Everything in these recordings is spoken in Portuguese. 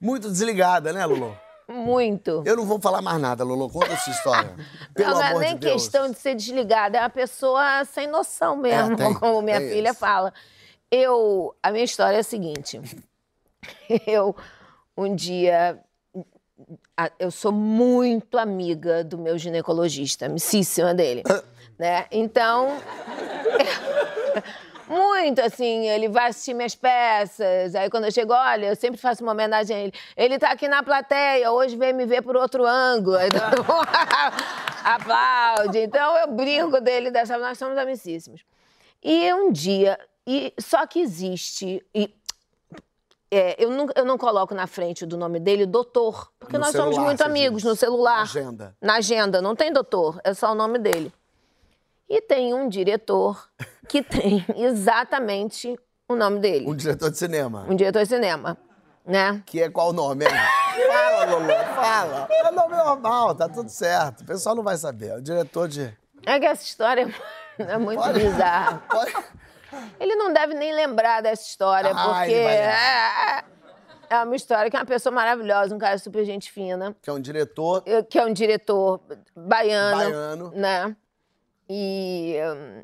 Muito desligada, né, Lulu? Muito. Eu não vou falar mais nada, Lulu. Conta essa história. Pelo não, não é nem de questão de ser desligada, é uma pessoa sem noção mesmo, É, tem, como minha tem filha isso. fala. Eu, a minha história é a seguinte. Eu, um dia, eu sou muito amiga do meu ginecologista, amicíssima dele, né? Então, muito assim, ele vai assistir minhas peças. Aí quando eu chego, olha, eu sempre faço uma homenagem a ele. Ele tá aqui na plateia, hoje veio me ver por outro ângulo. Aí aplaude. Então eu brinco dele dessa nós somos amicíssimos. E um dia, e só que existe. E, é, eu, não, eu não coloco na frente do nome dele doutor, porque No nós somos celular, muito você amigos diz. no celular. Na agenda. Na agenda, não tem doutor, é só o nome dele. E tem um diretor que tem exatamente o nome dele. Um diretor de cinema. Um diretor de cinema, né? Que é qual o nome, hein? Fala, Lulu, fala. É nome normal, tá tudo certo. O pessoal não vai saber. É o diretor de. É que essa história é muito Pode- bizarra. Pode- Ele não deve nem lembrar dessa história, Ah, porque vai é, é uma história que é uma pessoa maravilhosa, um cara super gente fina, Que é um diretor. que é um diretor baiano, Baiano. né? E hum,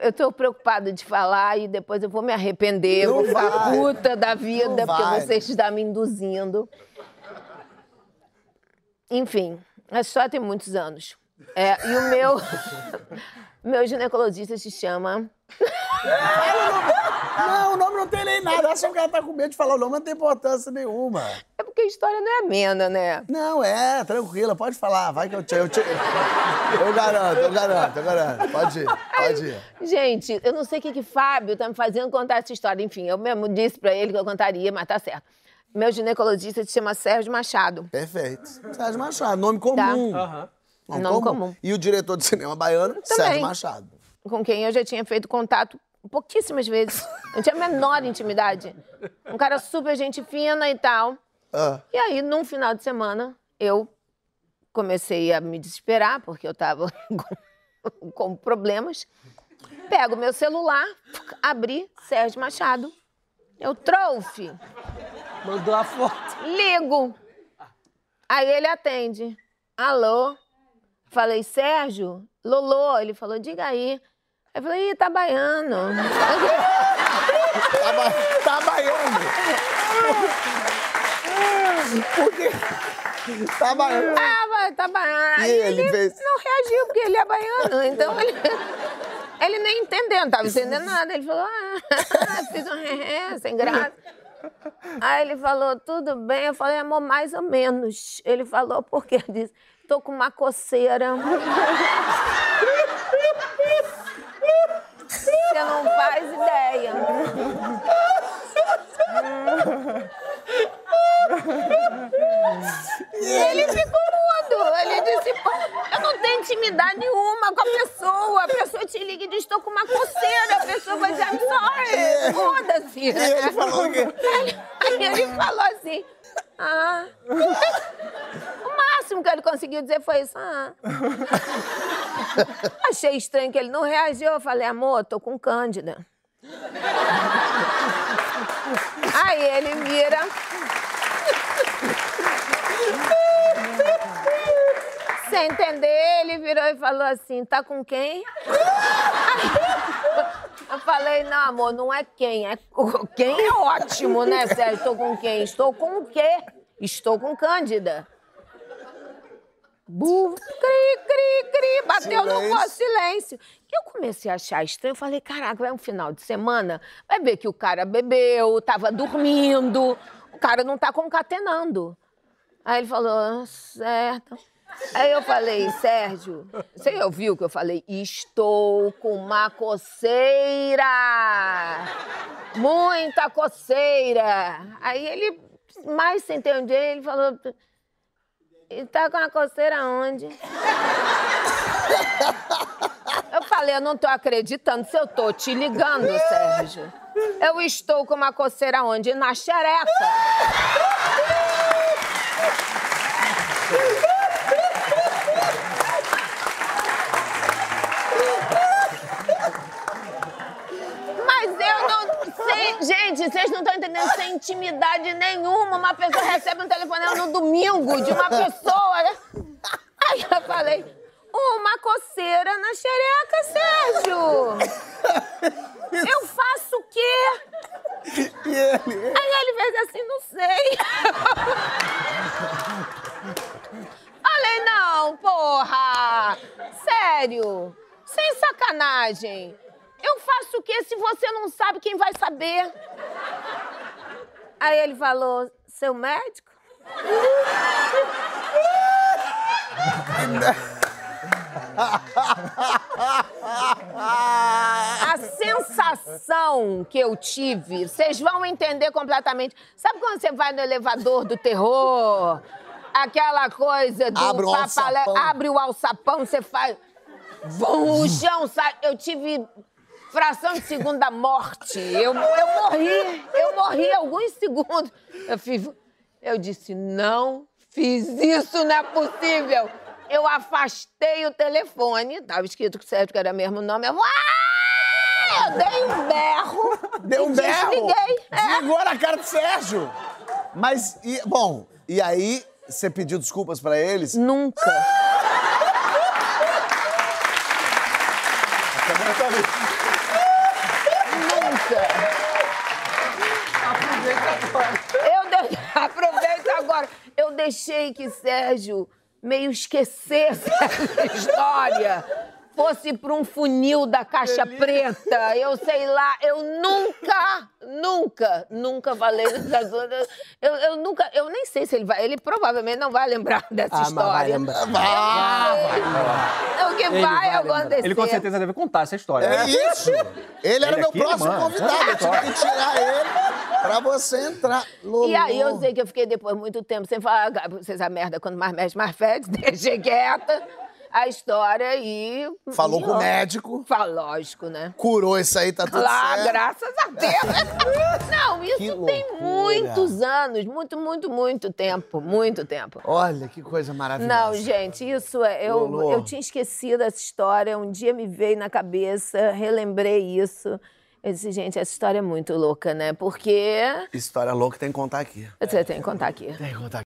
eu, tô preocupada de falar e depois eu vou me arrepender, Não vou ficar vai. puta da vida, Não porque vai. você está me induzindo. Enfim, a história tem muitos anos. É, e o meu, meu ginecologista se chama Não, o nome não tem nem nada. Acha que o cara tá com medo de falar o nome, não tem importância nenhuma. Porque a história não é amena, né? Não, é, tranquila, pode falar. Vai que eu te. Eu, te... eu garanto, eu garanto, eu garanto. Pode ir, pode ir. Gente, eu não sei o que que Fábio tá me fazendo contar essa história. Enfim, eu mesmo disse pra ele que eu contaria, mas tá certo. Meu ginecologista se chama Sérgio Machado. Perfeito. Sérgio Machado, nome comum. Aham. Nome comum. E o diretor de cinema baiano, Sérgio Machado. Com quem eu já tinha feito contato pouquíssimas vezes. Não tinha a menor intimidade. Um cara super gente fina e tal. Ah, E aí, num final de semana, eu comecei a me desesperar, porque eu tava com, com problemas. Pego meu celular, abri Sérgio Machado. Eu trouxe. Mandou a foto. Ligo. Aí ele atende. Alô? Falei, Sérgio? Lolô. Ele falou, diga aí. Eu falei, ih, tá baiano. tá, ba... tá baiano. Por quê? Tá baiano. Vai, tá baiano. E Aí ele fez? não reagiu, porque ele é baiano. Então ele, ele nem entendeu, não tava entendendo nada. Ele falou, ah, fiz um ré, sem graça. Aí ele falou, tudo bem. Eu falei, amor, mais ou menos. Ele falou, por quê? Eu disse, tô com uma coceira. Você não faz ideia. E ele ficou mudo. Ele disse, pô, eu não tenho intimidade nenhuma com a pessoa. A pessoa te liga e diz, estou com uma coceira. A pessoa vai dizer, I'm sorry. Foda-se. E ele falou o quê? Aí, ele falou assim, ah... O máximo que ele conseguiu dizer foi isso, ah... Achei estranho que ele não reagiu. Eu falei, amor, tô com cândida. Aí ele vira. Sem entender, ele virou e falou assim: tá com quem? Eu falei, não, amor, não é quem, é quem é ótimo, né, Sérgio? Estou com quem? Estou com o quê? Estou com Cândida. Bu, cri, cri, cri, bateu no Silêncio. pó, silêncio. E eu comecei a achar estranho, eu falei, caraca, vai um final de semana, vai ver que o cara bebeu, tava dormindo, o cara não tá concatenando. Aí ele falou, certo. Aí eu falei, Sérgio, você ouviu que eu falei? Estou com uma coceira! Muita coceira! Aí ele, mais sem entender, ele falou, e tá com a coceira onde? Eu falei, eu não tô acreditando se eu tô te ligando, Sérgio. Eu estou com uma coceira onde? Na xereca. Mas eu não sei. Gente, vocês não estão entendendo sem intimidade nenhuma. Uma pessoa recebe um telefonema no domingo de uma pessoa, né? Aí eu falei, uma coceira na xereca, Sérgio! Eu faço o quê? E ele? Aí ele fez assim, não sei. Falei, não, porra! Sério? Sem sacanagem. Eu faço o quê se você não sabe quem vai saber? Aí ele falou, seu médico? A sensação que eu tive, vocês vão entender completamente. Sabe quando você vai no elevador do terror? Aquela coisa do Abre o papalé, alçapão. abre o alçapão, você faz. Vum, o chão sai. Eu tive fração de segundo da morte. Eu, eu morri. Eu morri alguns segundos. Eu, fiz, eu disse: não fiz isso, não é possível. Eu afastei o telefone, tava escrito que que era mesmo nome. Eu, "Ah!" eu dei um berro. Deu um berro. Desliguei. É. Desligou na cara do Sérgio. Mas, e- bom, e aí você pediu desculpas pra eles? Nunca. Nunca. Eu de... Aproveita agora. Eu deixei que Sérgio meio esquecesse essa história. Fosse para um funil da caixa preta, eu sei lá, eu nunca, nunca, nunca falei dessas coisas. Eu, eu nunca, eu nem sei se ele vai, ele provavelmente não vai lembrar dessa Ah, mas vai história. lembrar. O que Ele vai, vai acontecer. Ele com certeza deve contar essa história. É isso! Ele era Ele meu aqui, próximo mano. convidado. Eu tive que tirar ele pra você entrar. Lolo. E aí eu sei que eu fiquei depois muito tempo sem falar. "Ah, Vocês a merda, quando mais mexe, mais fede. Deixei quieta a história e. Falou e, com o ó, médico, Fala, lógico, né? curou isso aí, tá tudo Lá, certo. graças a Deus. Não, isso tem muitos anos, muito, muito, muito tempo, muito tempo. Olha, que coisa maravilhosa. Não, gente, isso é. Eu, Lolo. eu tinha esquecido essa história, um dia me veio na cabeça, relembrei isso. Eu disse, gente, essa história é muito louca, né? Porque. História louca tem que contar aqui. Você tem que contar aqui. Tem que contar aqui.